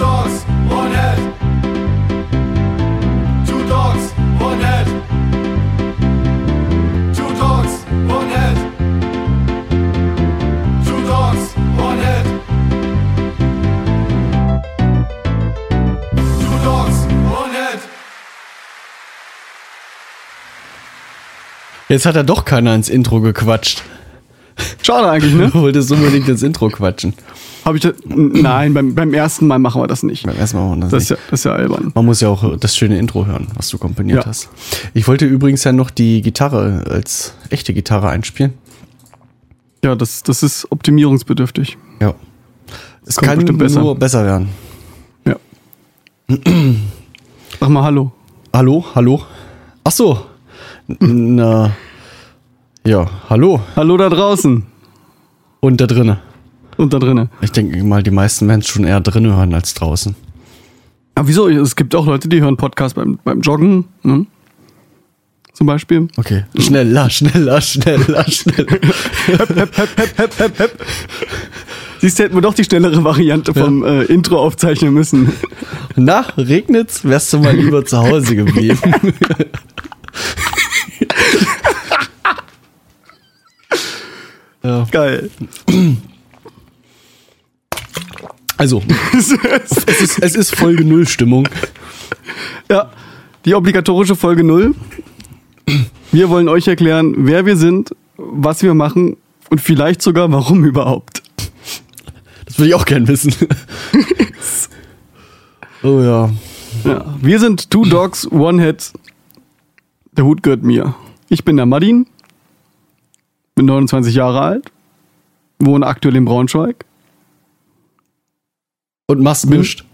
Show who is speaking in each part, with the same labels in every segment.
Speaker 1: dogs, one head. Two dogs, one head. Two dogs, one head. Two dogs, one head. Two dogs, one head.
Speaker 2: Jetzt hat er doch keiner ins Intro gequatscht.
Speaker 3: Schade eigentlich, ne?
Speaker 2: Du wolltest unbedingt ins Intro quatschen.
Speaker 3: Hab ich das? Nein, beim, beim ersten Mal machen wir das nicht.
Speaker 2: Beim ersten Mal machen wir das
Speaker 3: Das ist,
Speaker 2: nicht.
Speaker 3: ja, das ist ja albern.
Speaker 2: Man muss ja auch das schöne Intro hören, was du komponiert
Speaker 3: Ja.
Speaker 2: hast. Ich wollte übrigens ja noch die Gitarre als echte Gitarre einspielen.
Speaker 3: Ja, das, das ist optimierungsbedürftig.
Speaker 2: Ja. Es
Speaker 3: kommt
Speaker 2: kann
Speaker 3: bestimmt besser.
Speaker 2: nur besser werden.
Speaker 3: Ja. Sag mal Hallo.
Speaker 2: Hallo, hallo. Ach so. Na, ja, hallo.
Speaker 3: Hallo da draußen
Speaker 2: Und da drinnen.
Speaker 3: und da drinnen.
Speaker 2: Ich denke mal, die meisten werden es schon eher drinnen hören als draußen.
Speaker 3: Aber wieso? Es gibt auch Leute, die hören Podcast beim, beim Joggen. Ne? Zum Beispiel.
Speaker 2: Okay. Schneller, schneller, schneller, schneller.
Speaker 3: Siehst du, hätten wir doch die schnellere Variante vom äh, Intro aufzeichnen müssen.
Speaker 2: Na, regnet's? Wärst du mal lieber zu Hause geblieben. ja.
Speaker 3: Geil.
Speaker 2: Also, es ist, es ist Folge Null Stimmung.
Speaker 3: Ja, die obligatorische Folge 0. Wir wollen euch erklären, wer wir sind, was wir machen und vielleicht sogar warum überhaupt.
Speaker 2: Das würde ich auch gern wissen. oh ja.
Speaker 3: Ja, wir sind Two Dogs, One Head. Der Hut gehört mir. Ich bin der Madin, bin 29 Jahre alt, wohne aktuell in Braunschweig.
Speaker 2: Und machst nichts.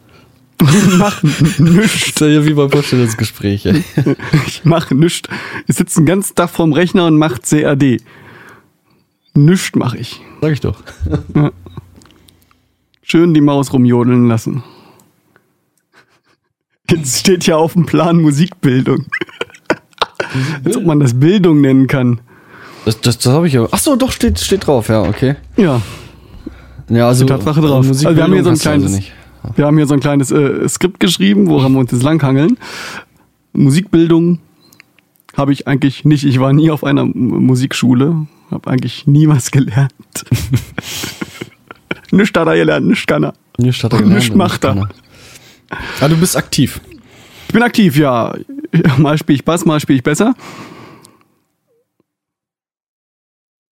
Speaker 3: Mach nichts.
Speaker 2: Ja wie beim Vorstellungsgespräch. ey.
Speaker 3: Ich mache nichts. Ich sitze den ganzen Tag vorm Rechner und mache CAD. Nichts mache ich.
Speaker 2: Sag ich doch.
Speaker 3: Schön die Maus rumjodeln lassen. Jetzt steht ja auf dem Plan Musikbildung. Als ob man das Bildung nennen kann.
Speaker 2: Das, das, das habe ich ja. Ach so, doch, steht, steht drauf, ja, okay.
Speaker 3: Ja,
Speaker 2: Ja, also.
Speaker 3: Tatsache drauf.
Speaker 2: Musikbildung
Speaker 3: Also wir haben hier so ein
Speaker 2: also
Speaker 3: kleines-
Speaker 2: nicht.
Speaker 3: wir haben hier so ein kleines äh, Skript geschrieben, woran wir uns jetzt langhangeln. Musikbildung habe ich eigentlich nicht. Ich war nie auf einer Musikschule, habe eigentlich nie was gelernt. nichts hat er gelernt, nichts kann er.
Speaker 2: Nicht, hat er gelernt
Speaker 3: Nicht macht er.
Speaker 2: Ah, du bist aktiv.
Speaker 3: Ich bin aktiv, ja. Mal spiele ich Bass, mal spiele ich besser.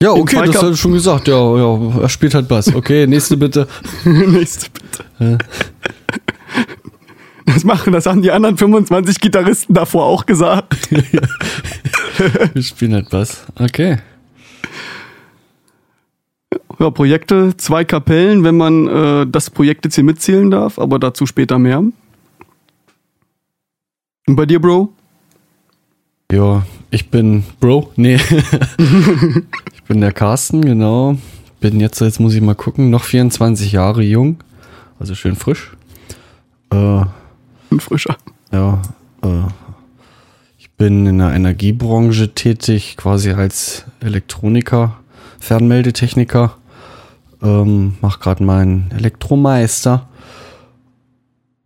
Speaker 2: Ja, okay, das hast du schon gesagt. Ja, ja, er spielt halt Bass. Okay, nächste bitte.
Speaker 3: Nächste bitte. Das machen, das haben die anderen 25 Gitarristen davor auch gesagt.
Speaker 2: Wir spielen halt Bass. Okay.
Speaker 3: Ja, Projekte, zwei Kapellen, wenn man äh, das Projekt jetzt hier mitzählen darf, aber dazu später mehr. Und bei dir, Bro?
Speaker 2: Ja, ich bin Bro. Nee. ich bin der Carsten, genau. Bin jetzt, jetzt muss ich mal gucken, noch 24 Jahre jung. Also schön frisch. Äh,
Speaker 3: Ein frischer.
Speaker 2: ja, äh, ich bin in der Energiebranche tätig, quasi als Elektroniker, Fernmeldetechniker. Ähm, mach gerade meinen Elektromeister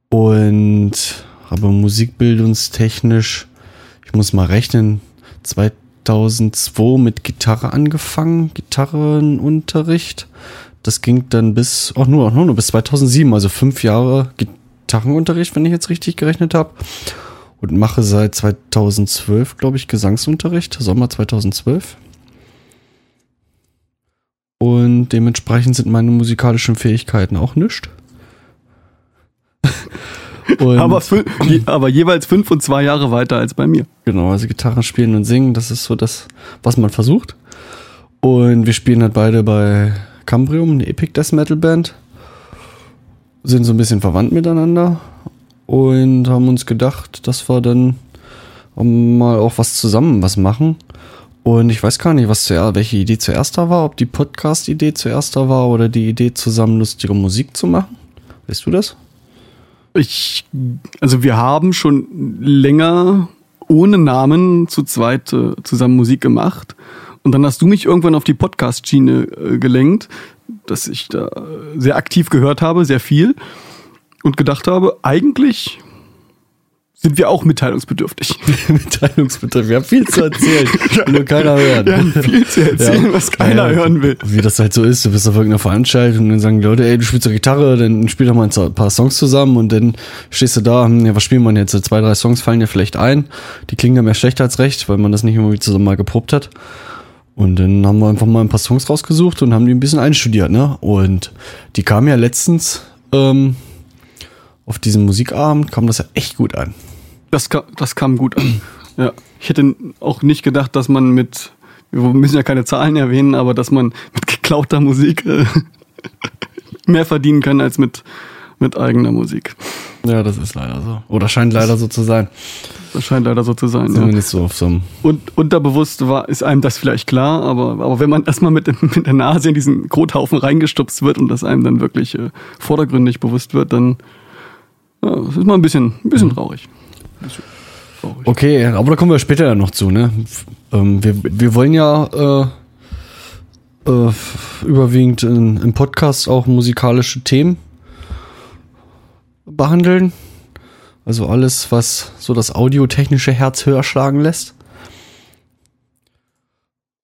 Speaker 2: und habe musikbildungstechnisch, ich muss mal rechnen, 2002 mit Gitarre angefangen, Gitarrenunterricht. Das ging dann bis, auch nur, auch nur bis 2007, also fünf Jahre Gitarrenunterricht, wenn ich jetzt richtig gerechnet habe. Und mache seit 2012, glaube ich, Gesangsunterricht, Sommer 2012. Und dementsprechend sind meine musikalischen Fähigkeiten auch nischt.
Speaker 3: Aber, je, aber jeweils fünf und zwei Jahre weiter als bei mir.
Speaker 2: Genau, also Gitarre spielen und singen, das ist so das, was man versucht. Und wir spielen halt beide bei Cambrium, eine Epic Death Metal Band. Sind so ein bisschen verwandt miteinander und haben uns gedacht, dass wir dann mal auch was zusammen was machen. Und ich weiß gar nicht, was zuerst, welche Idee zuerst da war, ob die Podcast-Idee zuerst da war oder die Idee, zusammen lustige Musik zu machen. Weißt du das?
Speaker 3: Ich, also wir haben schon länger ohne Namen zu zweit äh, zusammen Musik gemacht. Und dann hast du mich irgendwann auf die Podcast-Schiene äh, gelenkt, dass ich da sehr aktiv gehört habe, sehr viel. und gedacht habe, eigentlich sind wir auch mitteilungsbedürftig.
Speaker 2: Mitteilungsbetrieb. Wir haben viel zu erzählen, nur keiner hört.
Speaker 3: Wir haben viel zu erzählen, was keiner hören will.
Speaker 2: Wie das halt so ist, du bist auf irgendeiner Veranstaltung und dann sagen die Leute, ey, du spielst doch Gitarre, dann spiel doch mal ein paar Songs zusammen und dann stehst du da, hm, ja, was spielen wir denn jetzt? Zwei, drei Songs fallen dir vielleicht ein. Die klingen dann mehr schlecht als recht, weil man das nicht irgendwie zusammen mal geprobt hat. Und dann haben wir einfach mal ein paar Songs rausgesucht und haben die ein bisschen einstudiert, ne? Und die kamen ja letztens ähm, auf diesem Musikabend, kam das ja echt gut an.
Speaker 3: Das, ka- das kam gut an. Ja. Ich hätte auch nicht gedacht, dass man mit, wir müssen ja keine Zahlen erwähnen, aber dass man mit geklauter Musik äh, mehr verdienen kann als mit, mit eigener Musik.
Speaker 2: Ja, das ist leider so. Oder scheint leider so zu sein.
Speaker 3: Das scheint leider so zu sein. Ja.
Speaker 2: Zumindest so auf so einem.
Speaker 3: Und unterbewusst war, ist einem das vielleicht klar, aber, aber wenn man erstmal mit, mit der Nase in diesen Kothaufen reingestupst wird und das einem dann wirklich äh, vordergründig bewusst wird, dann ja, das ist mal ein bisschen, ein bisschen traurig. Ein bisschen traurig.
Speaker 2: Okay, aber da kommen wir später ja noch zu, ne? Ähm, wir, wir wollen ja äh, äh, überwiegend in, im Podcast auch musikalische Themen behandeln. Also alles, was so das audiotechnische Herz höher schlagen lässt.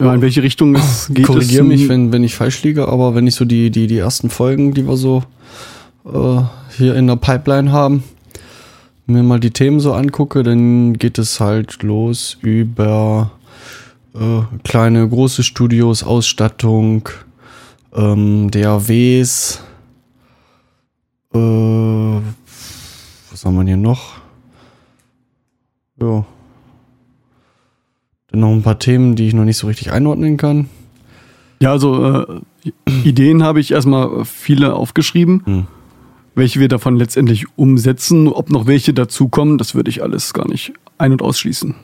Speaker 3: Ja, in welche Richtung es geht.
Speaker 2: Korrigiere mich, wenn, wenn ich falsch liege, aber wenn ich so die, die, die ersten Folgen, die wir so äh, hier in der Pipeline haben, mir mal die Themen so angucke, dann geht es halt los über äh, kleine, große Studios, Ausstattung, ähm, DAWs, äh, was haben wir hier noch? Ja. Dann noch ein paar Themen, die ich noch nicht so richtig einordnen kann.
Speaker 3: Ja, also äh, Ideen habe ich erstmal viele aufgeschrieben.
Speaker 2: Hm.
Speaker 3: Welche wir davon letztendlich umsetzen, ob noch welche dazukommen, das würde ich alles gar nicht ein- und ausschließen.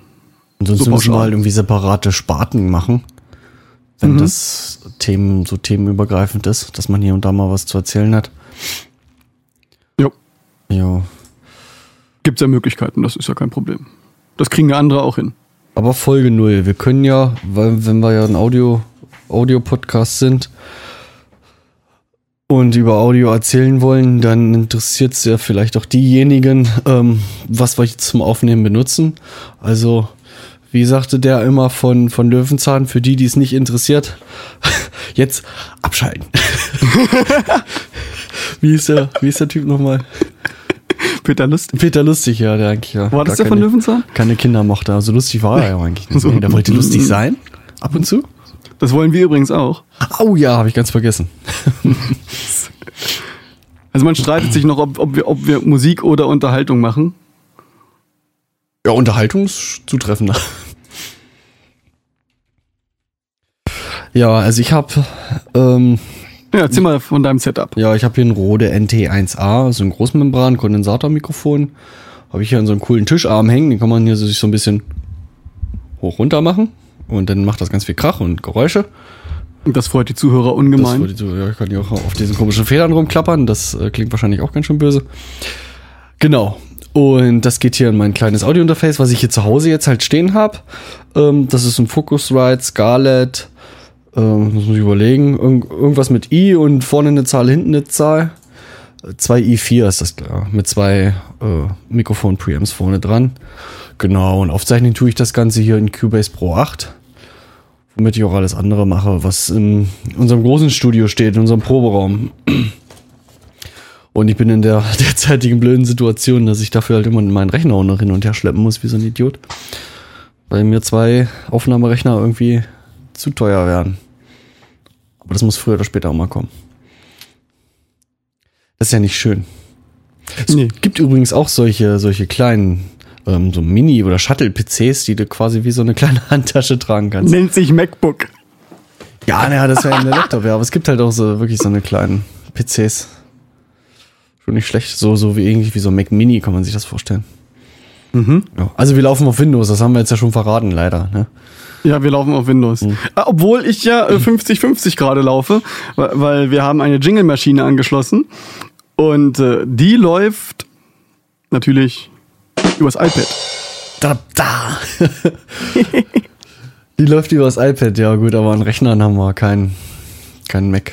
Speaker 2: Ansonsten
Speaker 3: So
Speaker 2: müssen wir halt irgendwie separate Sparten machen. Wenn
Speaker 3: Mhm.
Speaker 2: das Themen so themenübergreifend ist, dass man hier und da mal was zu erzählen hat.
Speaker 3: Jo,
Speaker 2: Ja.
Speaker 3: gibt es ja Möglichkeiten, das ist ja kein Problem. Das kriegen ja andere auch hin.
Speaker 2: Aber Folge null. Wir können ja, weil wenn wir ja ein Audio, Audio-Podcast sind und über Audio erzählen wollen, dann interessiert es ja vielleicht auch diejenigen, ähm, was wir jetzt zum Aufnehmen benutzen. Also, wie sagte der immer von, von Löwenzahn, für die, die es nicht interessiert, jetzt abschalten. wie, ist der, wie ist der Typ nochmal?
Speaker 3: Peter Lust.
Speaker 2: Peter Lustig, ja, der eigentlich ja.
Speaker 3: War das der von
Speaker 2: keine-
Speaker 3: Löwenzahn?
Speaker 2: keine Kinder mochte. Also lustig war er ja eigentlich nicht.
Speaker 3: So.
Speaker 2: Nee, der wollte lustig sein. Ab und zu.
Speaker 3: Das wollen wir übrigens auch.
Speaker 2: Oh ja, habe ich ganz vergessen.
Speaker 3: Also man streitet sich noch, ob, ob, wir, ob wir Musik oder Unterhaltung machen.
Speaker 2: Ja, Unterhaltungszutreffender. Ja, also ich habe ähm,
Speaker 3: Ja, erzähl mal von deinem Setup.
Speaker 2: ja, ich habe hier ein Rode NT1A, so ein Großmembran-Kondensatormikrofon. Habe ich hier an so einem coolen Tischarm hängen, den kann man hier so- sich so ein bisschen hoch runter machen und dann macht das ganz viel Krach und Geräusche.
Speaker 3: Und das freut die Zuhörer
Speaker 2: Das
Speaker 3: ungemein.
Speaker 2: ich so, ja, ich kann die auch auf diesen komischen Federn rumklappern. Das äh, klingt wahrscheinlich auch ganz schön böse. Genau. Und das geht hier in mein kleines Audio-Interface, was ich hier zu Hause jetzt halt stehen habe. Ähm, das ist ein Focusrite Scarlett. Ähm, muss ich überlegen. Irgend, irgendwas mit i und vorne eine Zahl, hinten eine Zahl. Äh, Zwei i4 ist das klar. Mit zwei äh, Mikrofon-Preamps vorne dran. Genau. Und aufzeichnen tue ich das Ganze hier in Cubase Pro 8 womit ich auch alles andere mache, was in unserem großen Studio steht, in unserem Proberaum. Und ich bin in der derzeitigen blöden Situation, dass ich dafür halt immer meinen Rechner auch noch hin und her schleppen muss, wie so ein Idiot. Weil mir zwei Aufnahmerechner irgendwie zu teuer werden. Aber das muss früher oder später auch mal kommen. Das ist ja nicht schön. Es
Speaker 3: Nee.
Speaker 2: gibt übrigens auch solche, solche kleinen, ähm, so Mini- oder Shuttle-PCs, die du quasi wie so eine kleine Handtasche tragen kannst.
Speaker 3: Nennt sich MacBook.
Speaker 2: Ja, naja, das wäre ja der Laptop, ja. Aber es gibt halt auch so wirklich so eine kleinen PCs. Schon nicht schlecht. So, so wie irgendwie wie so ein Mac Mini kann man sich das vorstellen.
Speaker 3: Mhm.
Speaker 2: Ja. Also wir laufen auf Windows, das haben wir jetzt ja schon verraten, leider. Ne?
Speaker 3: Ja, wir laufen auf Windows. Ah, Obwohl ich ja äh, 50-50 gerade laufe, weil wir haben eine Jingle-Maschine angeschlossen und äh, die läuft natürlich übers iPad.
Speaker 2: Da, da. Die läuft über das iPad, ja gut, aber an Rechnern haben wir keinen keinen Mac.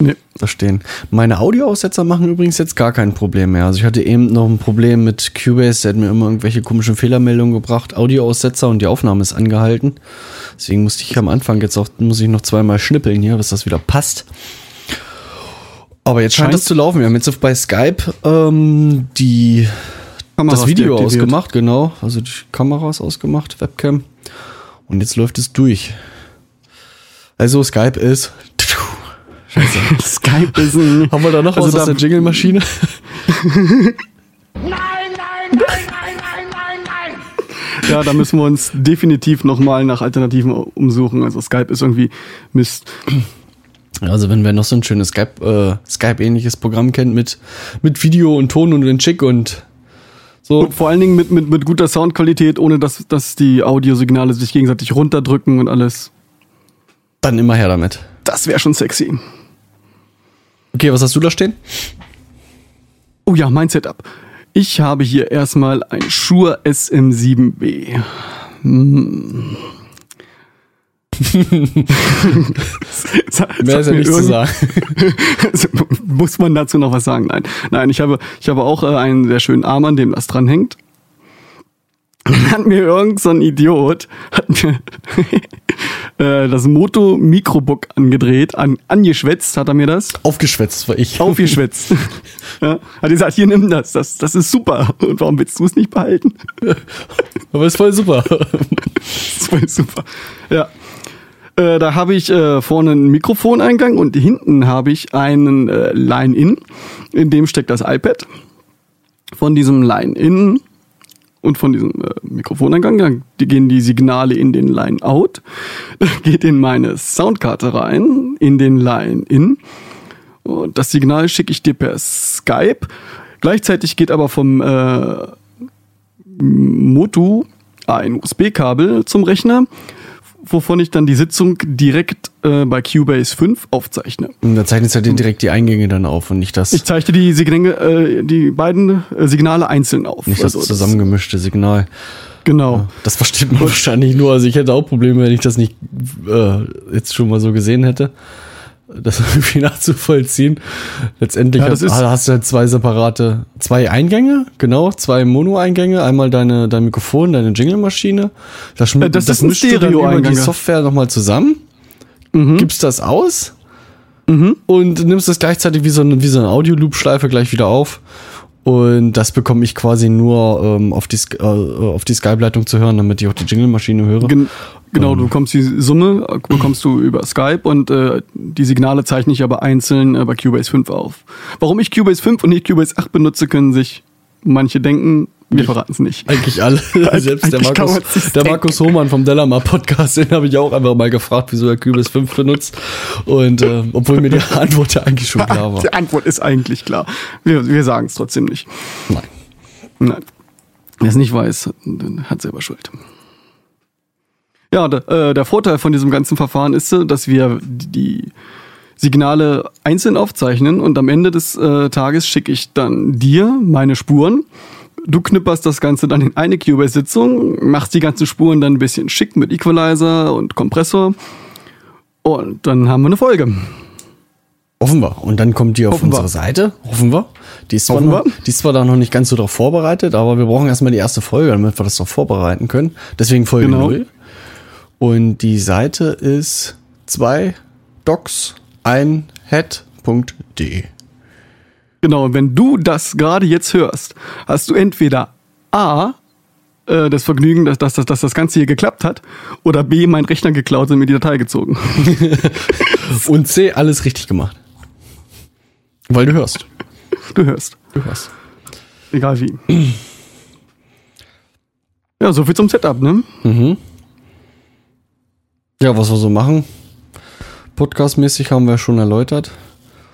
Speaker 3: Nee.
Speaker 2: verstehen. Meine Audioaussetzer machen übrigens jetzt gar kein Problem mehr. Also ich hatte eben noch ein Problem mit Cubase, der hat mir immer irgendwelche komischen Fehlermeldungen gebracht. Audioaussetzer und die Aufnahme ist angehalten. Deswegen musste ich am Anfang jetzt auch, muss ich noch zweimal schnippeln hier, bis das wieder passt. Aber jetzt scheint das zu laufen. Wir haben jetzt bei Skype ähm, die
Speaker 3: Kameras
Speaker 2: das Video
Speaker 3: deaktiviert.
Speaker 2: ausgemacht, genau. Also die Kamera ist ausgemacht, Webcam. Und jetzt läuft es durch. Also Skype ist. Scheiße.
Speaker 3: Skype ist ein.
Speaker 2: Haben wir da noch
Speaker 3: Also
Speaker 2: was aus
Speaker 3: da-
Speaker 2: der Jingle-Maschine?
Speaker 4: Nein, nein, nein, nein, nein, nein, nein.
Speaker 3: Ja, da müssen wir uns definitiv nochmal nach Alternativen umsuchen. Also Skype ist irgendwie Mist.
Speaker 2: Also wenn wer noch so ein schönes Skype, äh, Skype-ähnliches Programm kennt mit, mit Video und Ton und den Chick und so.
Speaker 3: Und vor allen Dingen mit, mit, mit guter Soundqualität, ohne dass, dass die Audiosignale sich gegenseitig runterdrücken und alles.
Speaker 2: Dann immer her damit.
Speaker 3: Das wäre schon sexy.
Speaker 2: Okay, was hast du da stehen?
Speaker 3: Oh ja, mein Setup. Ich habe hier erstmal ein Shure SM7B. Hm. Sag-
Speaker 2: Mehr ist ja nichts zu sagen.
Speaker 3: Muss man dazu noch was sagen? Nein, nein, ich habe, ich habe auch äh, einen sehr schönen Arm, an dem das dranhängt. Dann hat mir irgend so ein Idiot hat mir äh, das Moto Microbook angedreht, an, angeschwätzt hat er mir das,
Speaker 2: Aufgeschwätzt war ich.
Speaker 3: aufgeschwätzt. ja, hat gesagt, hier nimm das, das, das ist super. Und warum willst du es nicht behalten?
Speaker 2: Aber ist voll super.
Speaker 3: Das war super. Ja. Äh, da habe ich äh, vorne einen Mikrofoneingang und hinten habe ich einen äh, Line-In, in dem steckt das iPad. Von diesem Line-In und von diesem äh, Mikrofoneingang, dann gehen die Signale in den Line-Out, geht in meine Soundkarte rein, in den Line-In. Und das Signal schicke ich dir per Skype. Gleichzeitig geht aber vom äh, Motu ein USB-Kabel zum Rechner, wovon ich dann die Sitzung direkt äh, bei Cubase 5 aufzeichne.
Speaker 2: Und da zeichnet er dir direkt die Eingänge dann auf und nicht das,
Speaker 3: Ich zeichne die Signale, äh, die beiden äh, Signale einzeln auf.
Speaker 2: nicht das
Speaker 3: Also
Speaker 2: zusammengemischte Signal.
Speaker 3: Genau.
Speaker 2: Das versteht man wahrscheinlich nur. Also ich hätte auch Probleme, wenn ich das nicht äh, jetzt schon mal so gesehen hätte. Das irgendwie nachzuvollziehen. Letztendlich
Speaker 3: Ja, das
Speaker 2: hast,
Speaker 3: ist-
Speaker 2: hast du halt zwei separate, zwei Eingänge, genau, zwei Mono-Eingänge. Einmal deine, dein Mikrofon, deine Jingle-Maschine. Das,
Speaker 3: Äh, das ist ein
Speaker 2: mischst du dann die Software nochmal zusammen,
Speaker 3: Mhm.
Speaker 2: gibst das aus und nimmst das gleichzeitig wie so eine, wie so eine Audio-Loop-Schleife gleich wieder auf. Und das bekomme ich quasi nur ähm, auf die, äh, auf die Skype-Leitung zu hören, damit ich auch die Jingle-Maschine höre.
Speaker 3: Gen genau, du bekommst die Summe, bekommst du über Skype und äh, die Signale zeichne ich aber einzeln äh, bei Cubase 5 auf. Warum ich Cubase 5 und nicht Cubase 8 benutze, können sich manche denken. Wir verraten es nicht.
Speaker 2: Eigentlich alle. Selbst der Markus, der. Markus Hohmann vom Delamar Podcast, den habe ich auch einfach mal gefragt, wieso er Cubase 5 benutzt. Und äh, obwohl mir die Antwort ja eigentlich schon klar war.
Speaker 3: Die Antwort ist eigentlich klar. Wir, wir sagen es trotzdem nicht.
Speaker 2: Nein.
Speaker 3: Nein. Wer es nicht weiß, hat selber Schuld. Ja, der, äh, der Vorteil von diesem ganzen Verfahren ist, äh, dass wir die Signale einzeln aufzeichnen und am Ende des äh, Tages schicke ich dann dir meine Spuren. Du knipperst das Ganze dann in eine Cubase-Sitzung, machst die ganzen Spuren dann ein bisschen schick mit Equalizer und Kompressor und dann haben wir eine Folge.
Speaker 2: Hoffen wir. Und dann kommt die auf
Speaker 3: Hoffen wir.
Speaker 2: unsere Seite. Hoffen wir. Die ist, zwar noch, die ist zwar da noch nicht ganz so darauf vorbereitet, aber wir brauchen erstmal die erste Folge, damit wir das doch vorbereiten können. Deswegen Folge
Speaker 3: Genau.
Speaker 2: 0. Und die Seite ist 2 docs ein head.de.
Speaker 3: Genau, wenn du das gerade jetzt hörst, hast du entweder A, äh, das Vergnügen, dass, dass, dass, dass das Ganze hier geklappt hat, oder B, meinen Rechner geklaut und mir die Datei gezogen.
Speaker 2: Und C, alles richtig gemacht. Weil du hörst.
Speaker 3: Du hörst.
Speaker 2: Du hörst.
Speaker 3: Egal wie. Ja, soviel zum Setup, ne?
Speaker 2: Ja, was wir so machen. Podcastmäßig haben wir schon erläutert.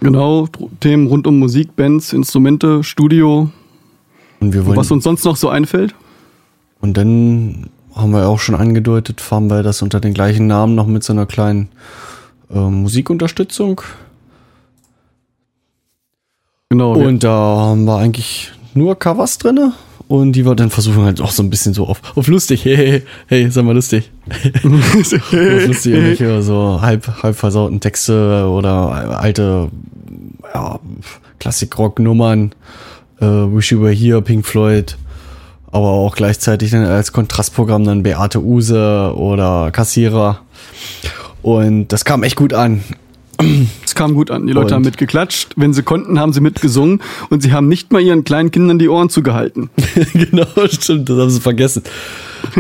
Speaker 3: Genau, Themen rund um Musik, Bands, Instrumente, Studio,
Speaker 2: Und wir wollen.
Speaker 3: was uns sonst noch so einfällt.
Speaker 2: und dann haben wir auch schon angedeutet, fahren wir das unter den gleichen Namen noch mit so einer kleinen äh, Musikunterstützung.
Speaker 3: Genau,
Speaker 2: Und da haben wir eigentlich nur Covers drinne Und die wir dann versuchen halt auch so ein bisschen so auf, auf lustig, hey, hey, hey, sag mal lustig. lustig irgendwelche so halb, halb versauten Texte oder alte ja, Klassik-Rock-Nummern, äh, Wish You Were Here, Pink Floyd, aber auch gleichzeitig dann als Kontrastprogramm dann Beate Use oder Kassierer. Und das kam echt gut an.
Speaker 3: Es kam gut an. Die Leute
Speaker 2: Und-
Speaker 3: haben mitgeklatscht. Wenn sie konnten, haben sie mitgesungen. Und sie haben nicht mal ihren kleinen Kindern die Ohren zugehalten.
Speaker 2: genau, stimmt, das haben sie vergessen.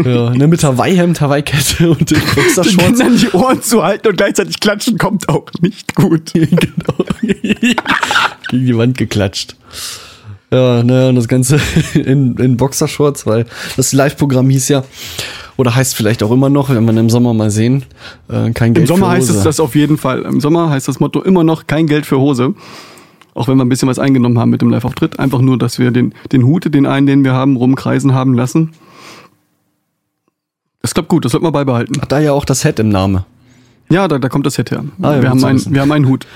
Speaker 2: Ja, ne, mit Hawaii-Hemd, Hawaii-Kette und den
Speaker 3: Den. Kindern die Ohren zu halten und gleichzeitig klatschen kommt auch nicht gut.
Speaker 2: genau. Gegen die Wand geklatscht. Ja, ne, und das Ganze in, in Boxershorts, weil das Live-Programm hieß ja, oder heißt vielleicht auch immer noch, wenn wir im Sommer mal sehen, äh, kein
Speaker 3: Im
Speaker 2: Geld
Speaker 3: Sommer
Speaker 2: für
Speaker 3: heißt
Speaker 2: Hose.
Speaker 3: es das auf jeden Fall. Im Sommer heißt das Motto immer noch kein Geld für Hose. Auch wenn wir ein bisschen was eingenommen haben mit dem Live-Auftritt. Einfach nur, dass wir den, den Hut, den einen, den wir haben, rumkreisen haben lassen. Das klappt gut, das sollten wir beibehalten.
Speaker 2: Hat da ja auch das Head im Namen.
Speaker 3: Ja, da, da kommt das Set her.
Speaker 2: Ah, ja,
Speaker 3: wir, haben
Speaker 2: wissen.
Speaker 3: wir haben einen Hut.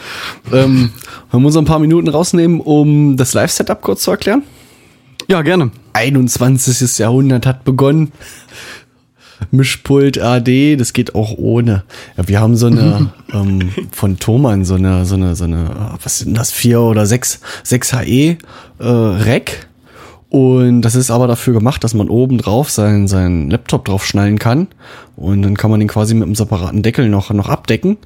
Speaker 2: Ähm, wollen wir uns ein paar Minuten rausnehmen, um das Live-Setup kurz zu erklären?
Speaker 3: Ja, gerne.
Speaker 2: 21. Jahrhundert hat begonnen. Mischpult AD, das geht auch ohne. Ja, wir haben so eine ähm, von Thomann so eine so eine so eine was sind das vier oder sechs sechs HE äh, Rack und das ist aber dafür gemacht, dass man oben drauf seinen seinen Laptop drauf schnallen kann und dann kann man den quasi mit einem separaten Deckel noch noch abdecken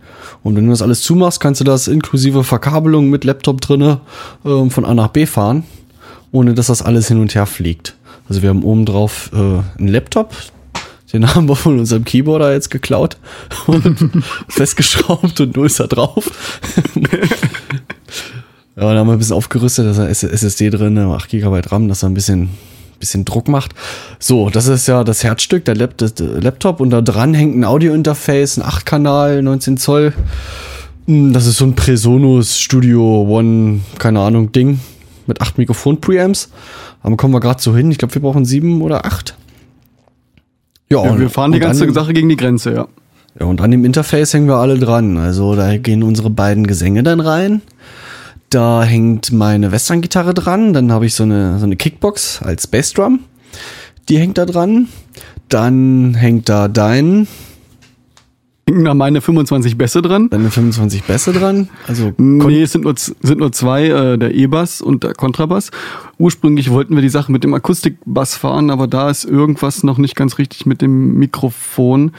Speaker 2: und wenn du das alles zumachst, kannst du das inklusive Verkabelung mit Laptop drinne ähm, von A nach B fahren ohne dass das alles hin und her fliegt. Also wir haben oben drauf äh, einen Laptop, den haben wir von unserem Keyboarder jetzt geklaut und festgeschraubt und null ist da drauf. ja, dann haben wir ein bisschen aufgerüstet, da ist eine SSD drin, 8 GB RAM, dass er ein bisschen, bisschen Druck macht. So, das ist ja das Herzstück, der, Laptop und da dran hängt ein Audio-Interface, ein 8-Kanal, 19 Zoll. Hm, Das ist so ein Presonus Studio One, keine Ahnung, Ding mit acht Mikrofon-Preamps. Aber kommen wir gerade so hin. Ich glaube, wir brauchen sieben oder acht. Ja,
Speaker 3: Wir, wir fahren die ganze
Speaker 2: an,
Speaker 3: Sache gegen die Grenze, ja.
Speaker 2: Ja, und an dem Interface hängen wir alle dran. Also da gehen unsere beiden Gesänge dann rein. Da hängt meine Western-Gitarre dran. Dann habe ich so eine, so eine Kickbox als Bassdrum. Die hängt da dran. Dann hängt da dein,
Speaker 3: Hinken da meine 25 Bässe dran.
Speaker 2: deine 25 Bässe dran. Also
Speaker 3: Nee, es sind nur, sind nur zwei, äh, der E-Bass und der Kontrabass. Ursprünglich wollten wir die Sache mit dem Akustikbass fahren, aber da ist irgendwas noch nicht ganz richtig mit dem Mikrofon.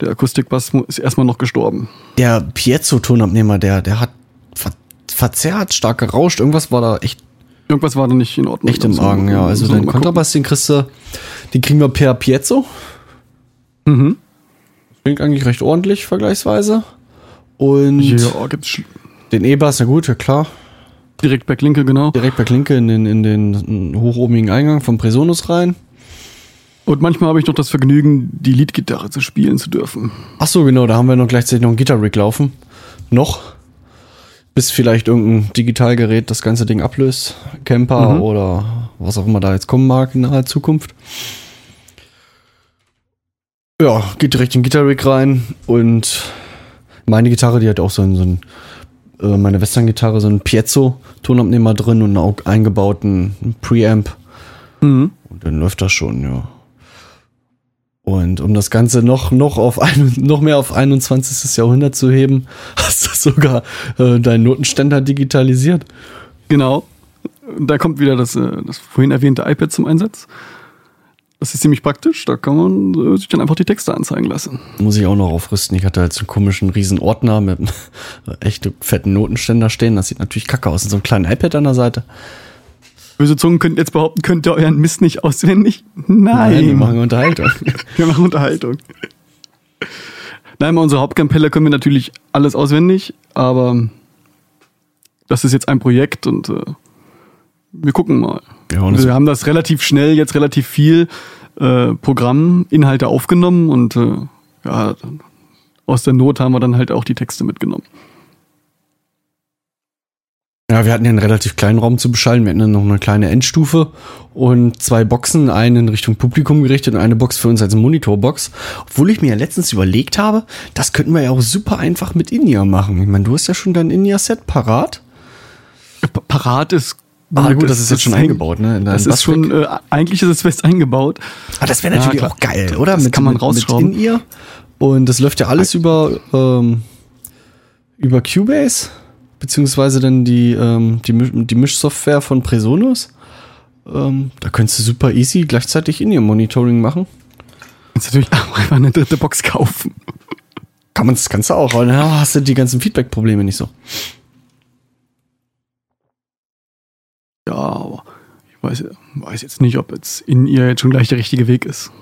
Speaker 3: Der Akustikbass ist erstmal noch gestorben.
Speaker 2: der Piezo-Tonabnehmer, der, der hat verzerrt, stark gerauscht. Irgendwas war da echt,
Speaker 3: Irgendwas war da nicht in Ordnung.
Speaker 2: echt im
Speaker 3: wir
Speaker 2: Argen, ja. Also den. Kontrabass, den kriegst du, den kriegen wir per Piezo.
Speaker 3: Mhm.
Speaker 2: Klingt eigentlich recht ordentlich vergleichsweise. Und
Speaker 3: Ja, gibt's
Speaker 2: den E-Bass, na gut, ja klar.
Speaker 3: direkt bei Klinke, genau.
Speaker 2: Direkt bei Klinke in den, in den hochobigen Eingang vom Presonus rein.
Speaker 3: Und manchmal habe ich noch das Vergnügen, die Leadgitarre zu spielen zu dürfen.
Speaker 2: Ach so, genau, da haben wir noch gleichzeitig noch ein Guitar-Rig laufen. Noch. Bis vielleicht irgendein Digitalgerät das ganze Ding ablöst. Camper
Speaker 3: Mhm.
Speaker 2: oder was auch immer da jetzt kommen mag in naher Zukunft. Ja, geht direkt in den Guitar-Rig rein und meine Gitarre, die hat auch so ein, so ein äh, meine Western-Gitarre, so ein Piezo-Tonabnehmer drin und einen auch eingebauten Preamp.
Speaker 3: Mhm.
Speaker 2: Und dann läuft das schon, ja. Und um das Ganze noch, noch, auf ein, noch mehr auf 21. Jahrhundert zu heben, hast du sogar äh, deinen Notenständer digitalisiert.
Speaker 3: Genau. Da kommt wieder das, äh, das vorhin erwähnte iPad zum Einsatz. Das ist ziemlich praktisch. Da kann man äh, sich dann einfach die Texte anzeigen lassen.
Speaker 2: Muss ich auch noch aufrüsten. Ich hatte halt so einen komischen riesen Ordner mit einem echt fetten Notenständer stehen. Das sieht natürlich kacke aus. Und so ein kleinen iPad an der Seite.
Speaker 3: Böse Zungen könnten jetzt behaupten, könnt ihr euren Mist nicht auswendig? Nein.
Speaker 2: wir machen Unterhaltung.
Speaker 3: Wir machen Unterhaltung. Nein, bei unserer Hauptkapelle können wir natürlich alles auswendig, aber das ist jetzt ein Projekt und äh, wir gucken mal.
Speaker 2: Ja, und
Speaker 3: wir haben das relativ schnell, jetzt relativ viel äh, Programminhalte aufgenommen und äh, ja, aus der Not haben wir dann halt auch die Texte mitgenommen.
Speaker 2: Ja, wir hatten ja einen relativ kleinen Raum zu beschallen. Wir hatten dann noch eine kleine Endstufe und zwei Boxen, eine in Richtung Publikum gerichtet und eine Box für uns als Monitorbox. Obwohl ich mir ja letztens überlegt habe, das könnten wir ja auch super einfach mit In-Ear machen. Ich meine, du hast ja schon dein In-Ear-Set parat.
Speaker 3: Pa- Parat ist
Speaker 2: Ah, gut, das ist jetzt schon eingebaut, ne? in
Speaker 3: Das ist schon, äh, eigentlich ist es fest eingebaut.
Speaker 2: Ah, das wäre
Speaker 3: Ja,
Speaker 2: natürlich
Speaker 3: klar.
Speaker 2: auch geil, oder?
Speaker 3: Das kann man rausschrauben.
Speaker 2: in ihr. Und das läuft ja alles über, ähm, über Cubase, beziehungsweise dann die, ähm, die, die Mischsoftware von Presonus. Ähm, da könntest du super easy gleichzeitig in ihr Monitoring machen.
Speaker 3: Kannst natürlich auch einfach eine dritte Box kaufen.
Speaker 2: Kann man, das du auch, weil dann hast du die ganzen Feedback-Probleme nicht so.
Speaker 3: Ja, aber ich weiß, weiß jetzt nicht, ob jetzt in ihr jetzt schon gleich der richtige Weg ist.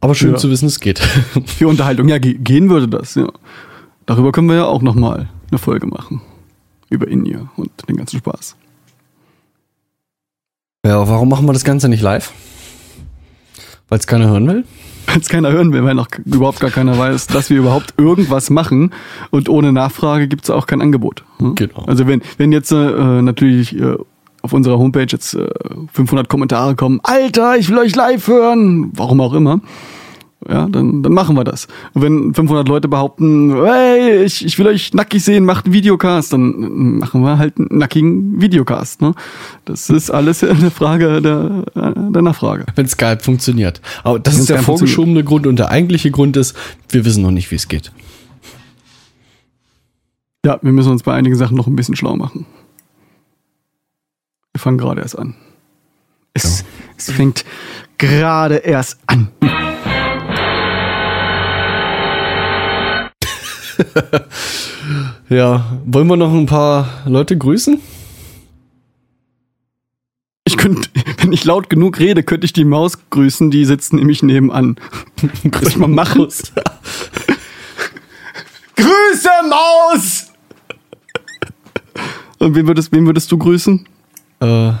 Speaker 2: Aber schön
Speaker 3: Ja.
Speaker 2: zu wissen, es geht.
Speaker 3: Für Unterhaltung, ja, ge gehen würde das, ja. Darüber können wir ja auch nochmal eine Folge machen. Über In-Ear und den ganzen Spaß.
Speaker 2: ja, warum machen wir das Ganze nicht live? Weil es keiner hören will?
Speaker 3: Wenn es keiner hören will, weil noch überhaupt gar keiner weiß, dass wir überhaupt irgendwas machen und ohne Nachfrage gibt es auch kein Angebot. hm?
Speaker 2: Genau.
Speaker 3: Also wenn, wenn jetzt äh, natürlich äh, auf unserer Homepage jetzt äh, 500 Kommentare kommen, Alter, ich will euch live hören, warum auch immer, ja, dann, dann machen wir das. Und wenn 500 Leute behaupten, hey, ich, ich will euch nackig sehen, macht einen Videocast, dann machen wir halt einen nackigen Videocast. Ne? Das ist alles eine Frage der, der Nachfrage.
Speaker 2: Wenn Skype funktioniert. Aber das
Speaker 3: Wenn
Speaker 2: ist der
Speaker 3: Skype
Speaker 2: vorgeschobene Grund und der eigentliche Grund ist, wir wissen noch nicht, wie es geht.
Speaker 3: Ja, wir müssen uns bei einigen Sachen noch ein bisschen schlau machen. Wir fangen gerade erst an. Es, es fängt gerade erst an.
Speaker 2: Ja, wollen wir noch ein paar Leute grüßen?
Speaker 3: Ich könnte, wenn ich laut genug rede, könnte ich die Maus grüßen, die sitzt nämlich nebenan. Ich mal machen? Grüße, Maus! Und wen würdest, wen würdest du grüßen?
Speaker 2: Äh,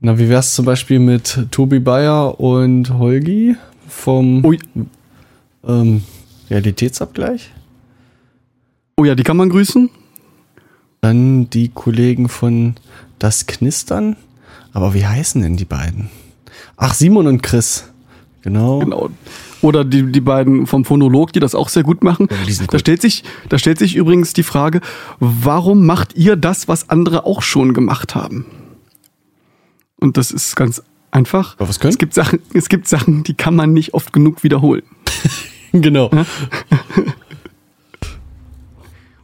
Speaker 2: na, wie wär's zum Beispiel mit Tobi Bayer und Holgi vom
Speaker 3: Ui.
Speaker 2: ähm, Realitätsabgleich?
Speaker 3: Oh ja, die kann man grüßen.
Speaker 2: Dann die Kollegen von Das Knistern. Aber wie heißen denn die beiden? Ach, Simon und Chris. Genau.
Speaker 3: Genau. Oder die, die beiden vom Phonolog, die das auch sehr gut machen.
Speaker 2: Ja,
Speaker 3: da, stellt sich, da stellt sich übrigens die Frage, warum macht ihr das, was andere auch schon gemacht haben? Und das ist ganz einfach.
Speaker 2: Ja, was können?
Speaker 3: Es gibt Sachen, es gibt Sachen, die kann man nicht oft genug wiederholen.
Speaker 2: genau.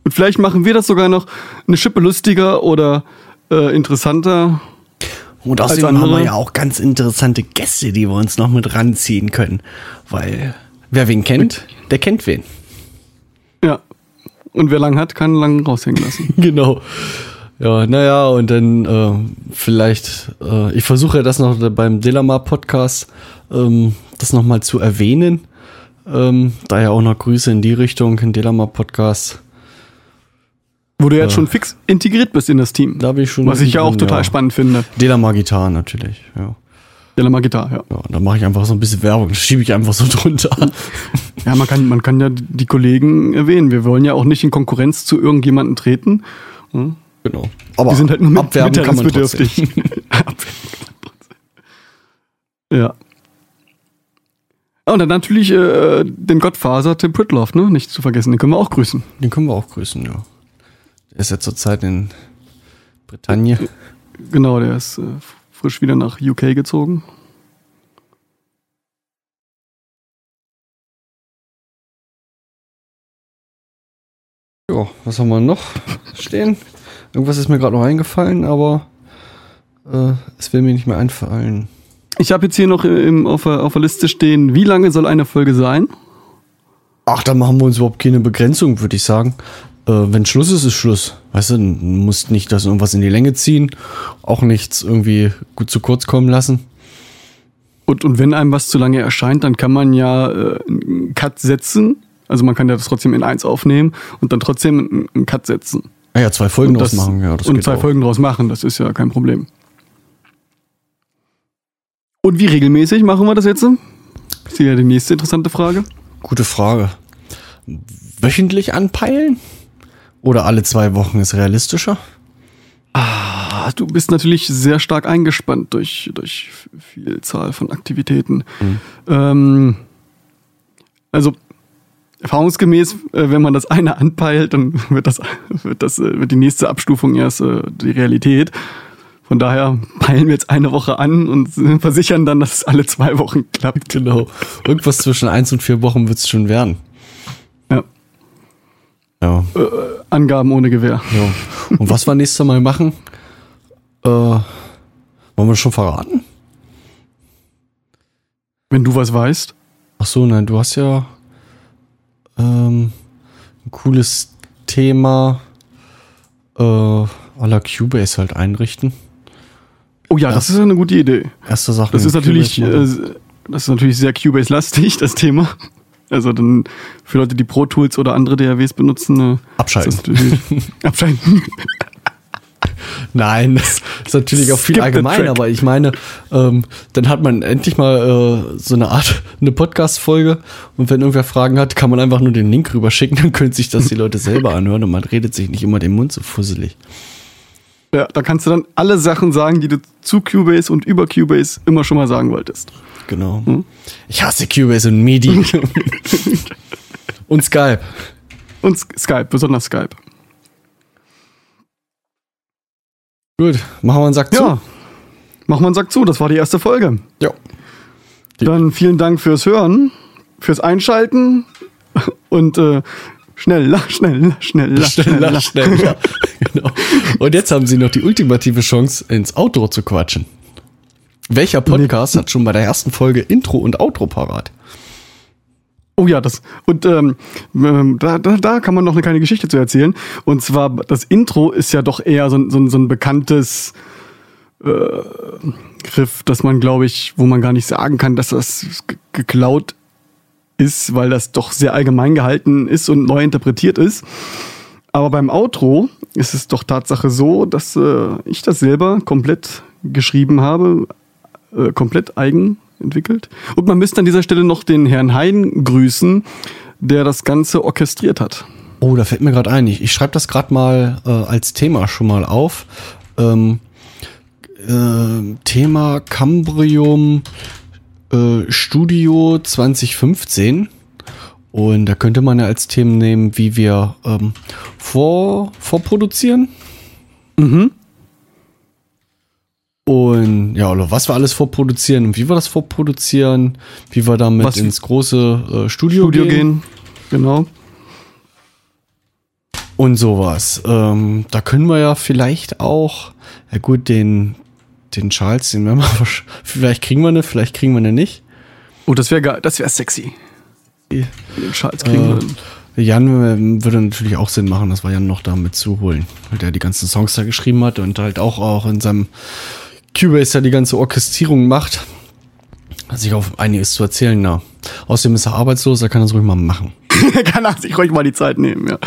Speaker 3: Und vielleicht machen wir das sogar noch eine Schippe lustiger oder äh, interessanter.
Speaker 2: Und außerdem haben
Speaker 3: andere-
Speaker 2: wir ja auch ganz interessante Gäste, die wir uns noch mit ranziehen können. Weil wer wen kennt, der kennt wen.
Speaker 3: Ja. Und wer lang hat, kann lang raushängen lassen.
Speaker 2: Genau. Ja, naja, und dann äh, vielleicht, äh, ich versuche ja das noch beim Delamar Podcast, ähm, das nochmal zu erwähnen. Ähm, daher auch noch Grüße in die Richtung, in Delamar Podcast.
Speaker 3: Wo du jetzt schon fix integriert bist in das Team.
Speaker 2: Da bin ich schon.
Speaker 3: was ich ja auch total spannend finde.
Speaker 2: Delamar Gitarre natürlich, ja.
Speaker 3: Delamar Gitarre, ja.
Speaker 2: Ja, da mache ich einfach so ein bisschen Werbung, das schiebe ich einfach so drunter.
Speaker 3: Ja, man kann, man kann ja die Kollegen erwähnen. Wir wollen ja auch nicht in Konkurrenz zu irgendjemandem treten. Hm?
Speaker 2: Genau. Aber
Speaker 3: Wir sind halt nur mit.
Speaker 2: Abwerben kann man trotzdem.
Speaker 3: ja. Und dann natürlich äh, den Gottfaser Tim Pritloff, ne? Nicht zu vergessen. Den können wir auch grüßen.
Speaker 2: Den können wir auch grüßen, ja. Der ist ja zurzeit in Bretagne.
Speaker 3: Genau, der ist äh, frisch wieder nach UK gezogen.
Speaker 2: Ja, was haben wir noch stehen? Irgendwas ist mir gerade noch eingefallen, aber äh, es will mir nicht mehr einfallen.
Speaker 3: Ich habe jetzt hier noch im, auf, der, auf der Liste stehen, wie lange soll eine Folge sein?
Speaker 2: Ach, da machen wir uns überhaupt keine Begrenzung, würde ich sagen. Äh, wenn Schluss ist, ist Schluss. Weißt du, du musst nicht das irgendwas in die Länge ziehen, auch nichts irgendwie gut zu kurz kommen lassen.
Speaker 3: Und, und wenn einem was zu lange erscheint, dann kann man ja äh, einen Cut setzen. Also man kann ja das trotzdem in eins aufnehmen und dann trotzdem einen- einen Cut setzen.
Speaker 2: Ah ja, zwei Folgen draus machen, ja,
Speaker 3: und zwei
Speaker 2: auch.
Speaker 3: Folgen draus machen, das ist ja kein Problem. Und wie regelmäßig machen wir das jetzt? Das ist ja die nächste interessante Frage.
Speaker 2: Gute Frage. Wöchentlich anpeilen? Oder alle zwei Wochen ist realistischer?
Speaker 3: Ah, du bist natürlich sehr stark eingespannt durch, durch Vielzahl von Aktivitäten.
Speaker 2: Mhm.
Speaker 3: Ähm, also, erfahrungsgemäß, äh, wenn man das eine anpeilt, dann wird das, wird das, äh, wird die nächste Abstufung erst äh, die Realität. Von daher peilen wir jetzt eine Woche an und versichern dann, dass es alle zwei Wochen klappt.
Speaker 2: Genau. Irgendwas zwischen eins und vier Wochen wird es schon werden.
Speaker 3: Ja.
Speaker 2: Ja.
Speaker 3: Angaben ohne Gewehr.
Speaker 2: ja. Und was wir nächstes Mal machen? Äh, wollen wir schon verraten?
Speaker 3: Wenn du was weißt.
Speaker 2: Ach so, nein, du hast ja ähm, ein cooles Thema äh, la Cubase halt einrichten.
Speaker 3: Oh ja, das
Speaker 2: Ja.
Speaker 3: ist eine gute Idee.
Speaker 2: Erste Sache.
Speaker 3: Das ist natürlich, äh, das ist natürlich sehr Cubase-lastig, das Thema. Also dann für Leute, die Pro Tools oder andere DAWs benutzen, äh,
Speaker 2: Abschalten.
Speaker 3: das abschalten.
Speaker 2: Nein, das ist natürlich auch viel
Speaker 3: Skip
Speaker 2: allgemein, aber ich meine, ähm, dann hat man endlich mal äh, so eine Art, eine Podcast-Folge und wenn irgendwer Fragen hat, kann man einfach nur den Link rüberschicken, dann können sich das die Leute selber anhören und man redet sich nicht immer den Mund so fusselig.
Speaker 3: Ja, da kannst du dann alle Sachen sagen, die du zu Cubase und über Cubase immer schon mal sagen wolltest.
Speaker 2: Genau. Ich hasse Cubase und MIDI. und Skype.
Speaker 3: Und Sk- Skype, besonders Skype.
Speaker 2: Gut, machen wir einen Sack zu.
Speaker 3: Ja. Mach mal einen Sack zu, das war die erste Folge.
Speaker 2: Ja.
Speaker 3: Dann vielen Dank fürs Hören, fürs Einschalten und äh, schneller, schneller, schneller,
Speaker 2: Schneller, schneller. genau. Und jetzt haben sie noch die ultimative Chance, ins Outro zu quatschen. Welcher Podcast hat schon bei der ersten Folge Intro und Outro parat?
Speaker 3: Oh ja, das und ähm, ähm, da, da, da kann man noch eine kleine Geschichte zu erzählen. Und zwar das Intro ist ja doch eher so, ein- so, ein- so ein bekanntes äh, Griff, dass man, glaube ich, wo man gar nicht sagen kann, dass das ge- geklaut ist, weil das doch sehr allgemein gehalten ist und neu interpretiert ist. Aber beim Outro ist es doch Tatsache so, dass äh, ich das selber komplett geschrieben habe, äh, komplett eigen entwickelt. Und man müsste an dieser Stelle noch den Herrn Hein grüßen, der das Ganze orchestriert hat.
Speaker 2: Oh, da fällt mir gerade ein. Ich, ich schreibe das gerade mal äh, als Thema schon mal auf. Ähm, äh, Thema Cambrium äh, Studio 2015. Und da könnte man ja als Themen nehmen, wie wir ähm, vor, vorproduzieren.
Speaker 3: Mhm.
Speaker 2: Und ja, oder was wir alles vorproduzieren und wie wir das vorproduzieren, wie wir damit
Speaker 3: Was-
Speaker 2: ins große äh, Studio,
Speaker 3: Studio
Speaker 2: gehen.
Speaker 3: gehen. Genau.
Speaker 2: und sowas. Ähm, da können wir ja vielleicht auch, ja gut, den, den Charles, den werden wir, vielleicht kriegen wir eine, vielleicht kriegen wir eine nicht.
Speaker 3: Oh, das wäre geil. Das wäre sexy. Den Charles kriegen
Speaker 2: Äh,
Speaker 3: würden.
Speaker 2: Jan ähm, würde natürlich auch Sinn machen, dass wir Jan noch damit zuholen, weil der die ganzen Songs da geschrieben hat und halt auch, auch in seinem Cubase da die ganze Orchestrierung macht. Hat sich auf einiges zu erzählen da. Außerdem ist er arbeitslos, er kann das ruhig mal machen.
Speaker 3: kann er sich ruhig mal die Zeit nehmen, ja.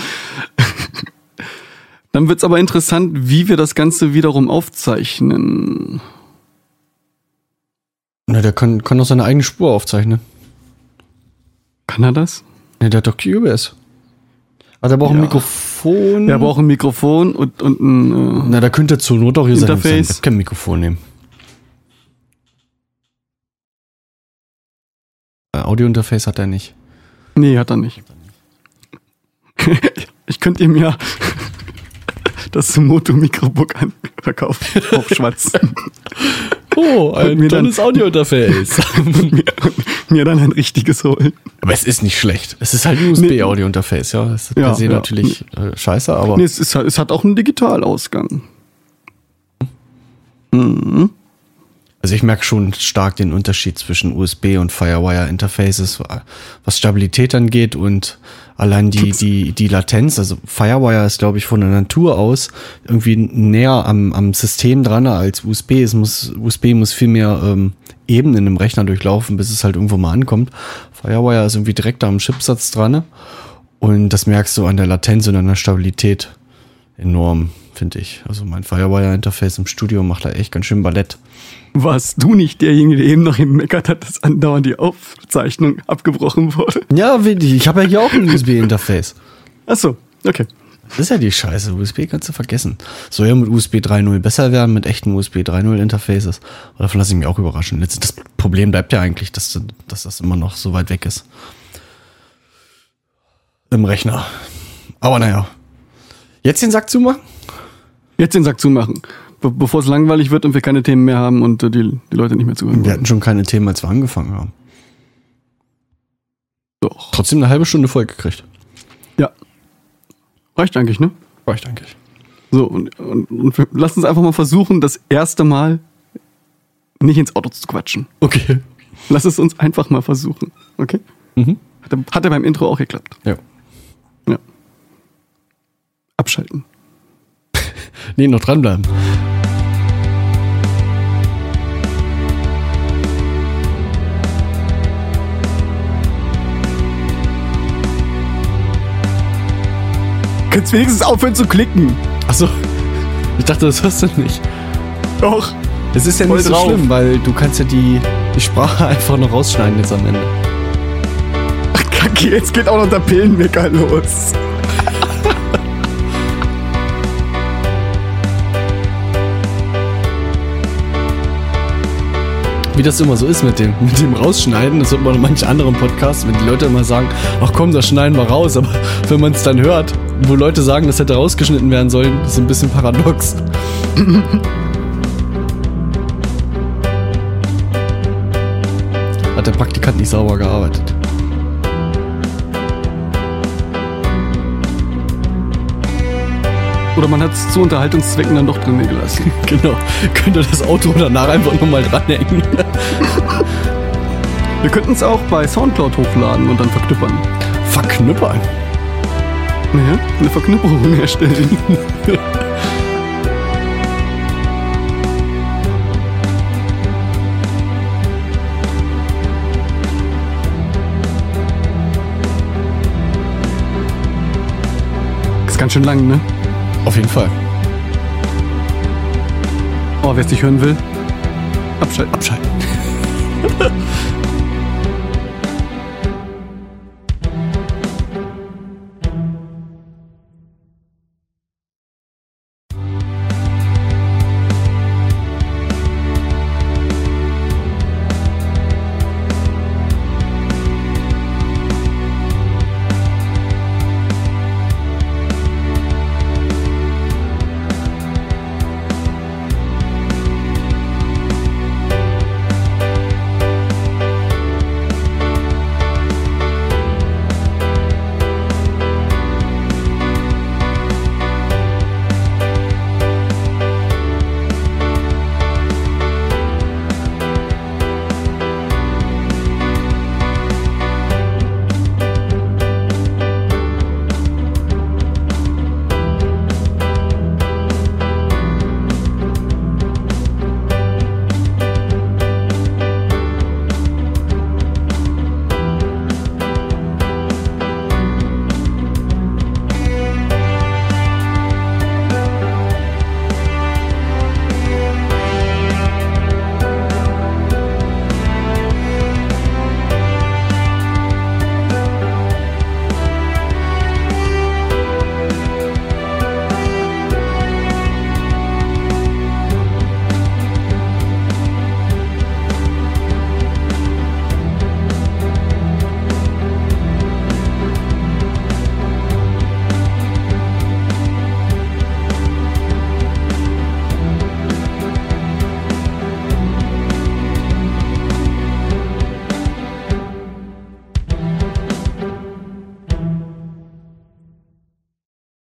Speaker 3: Dann wird's aber interessant, wie wir das Ganze wiederum aufzeichnen.
Speaker 2: Na, der kann, kann doch seine eigene Spur aufzeichnen.
Speaker 3: Kann er das?
Speaker 2: Ne, der hat doch Cubase. Ah, der braucht ein
Speaker 3: Ja.
Speaker 2: Mikrofon.
Speaker 3: Er braucht ein Mikrofon und, und ein. Äh,
Speaker 2: Na, da könnte zur Not auch hier sein,
Speaker 3: Interface.
Speaker 2: sein Webcam-Mikrofon nehmen. Äh, Audio-Interface hat er nicht.
Speaker 3: nee, hat er nicht. ich könnte ihm ja das Moto Microbook an verkaufen. Auf schwarz.
Speaker 2: Oh,
Speaker 3: ein tolles
Speaker 2: Audio-Interface.
Speaker 3: mir, mir dann ein richtiges holen.
Speaker 2: aber es ist nicht schlecht. Es ist halt ein USB-Audio-Interface, ja. Das ist
Speaker 3: Ja,
Speaker 2: per se
Speaker 3: ja.
Speaker 2: natürlich äh, scheiße, aber
Speaker 3: Nee, es, ist, es hat auch einen Digitalausgang.
Speaker 2: Also ich merke schon stark den Unterschied zwischen USB und Firewire-Interfaces, was Stabilität angeht und allein die, die, die Latenz. Also Firewire ist, glaube ich, von der Natur aus irgendwie näher am, am System dran als USB. Es muss, USB muss viel mehr ähm, Ebenen im Rechner durchlaufen, bis es halt irgendwo mal ankommt. Firewire ist irgendwie direkt am Chipsatz dran. Und das merkst du an der Latenz und an der Stabilität enorm, finde ich. Also mein Firewire-Interface im Studio macht da echt ganz schön Ballett.
Speaker 3: Warst du nicht derjenige, der eben noch im meckert hat, dass andauernd die Aufzeichnung abgebrochen wurde?
Speaker 2: Ja, ich habe ja hier auch ein USB-Interface.
Speaker 3: Ach so, okay.
Speaker 2: Das ist ja die Scheiße. USB kannst du vergessen. Soll ja mit USB 3.0 besser werden, mit echten USB 3.0 Interfaces. Aber davon lasse ich mich auch überraschen. Das Problem bleibt ja eigentlich, dass, dass das immer noch so weit weg ist. im Rechner. Aber naja. Jetzt den Sack zumachen?
Speaker 3: Jetzt den Sack zumachen. Be bevor es langweilig wird und wir keine Themen mehr haben und äh, die, die Leute nicht mehr zuhören
Speaker 2: Wir hatten schon keine Themen, als wir angefangen haben.
Speaker 3: Doch.
Speaker 2: Trotzdem eine halbe Stunde voll gekriegt.
Speaker 3: Ja. Reicht eigentlich, ne?
Speaker 2: Reicht eigentlich.
Speaker 3: So, und, und, und wir, lass uns einfach mal versuchen, das erste Mal nicht ins Auto zu quatschen.
Speaker 2: Okay.
Speaker 3: Lass es uns einfach mal versuchen. Okay?
Speaker 2: Mhm.
Speaker 3: Hat, hat ja beim Intro auch geklappt.
Speaker 2: Ja.
Speaker 3: Ja. Abschalten.
Speaker 2: Nee, noch dranbleiben.
Speaker 3: Kannst wenigstens aufhören zu klicken.
Speaker 2: Achso. Ich dachte, das hörst du nicht.
Speaker 3: Doch.
Speaker 2: Es ist ja nicht so
Speaker 3: drauf.
Speaker 2: schlimm, weil du kannst ja die, die Sprache einfach noch rausschneiden jetzt am Ende.
Speaker 3: Ach, Kacke, jetzt geht auch noch der Pillenwecker los.
Speaker 2: Wie das immer so ist mit dem, mit dem Rausschneiden, das hört man in manchen anderen Podcasts, wenn die Leute immer sagen, ach komm, das schneiden wir raus, aber wenn man es dann hört, wo Leute sagen, das hätte rausgeschnitten werden sollen, ist ein bisschen paradox. Hat der Praktikant nicht sauber gearbeitet.
Speaker 3: Oder man hat es zu Unterhaltungszwecken dann doch drin gelassen.
Speaker 2: Genau. Könnt ihr das Auto danach einfach nochmal dranhängen.
Speaker 3: Wir könnten es auch bei Soundcloud hochladen und dann verknüppern.
Speaker 2: Verknüppern.
Speaker 3: Naja, eine Verknüpperung herstellen. Ist ganz schön lang, ne?
Speaker 2: Auf jeden Fall.
Speaker 3: Oh, wer es nicht hören will, abschalten.
Speaker 2: Abschalten.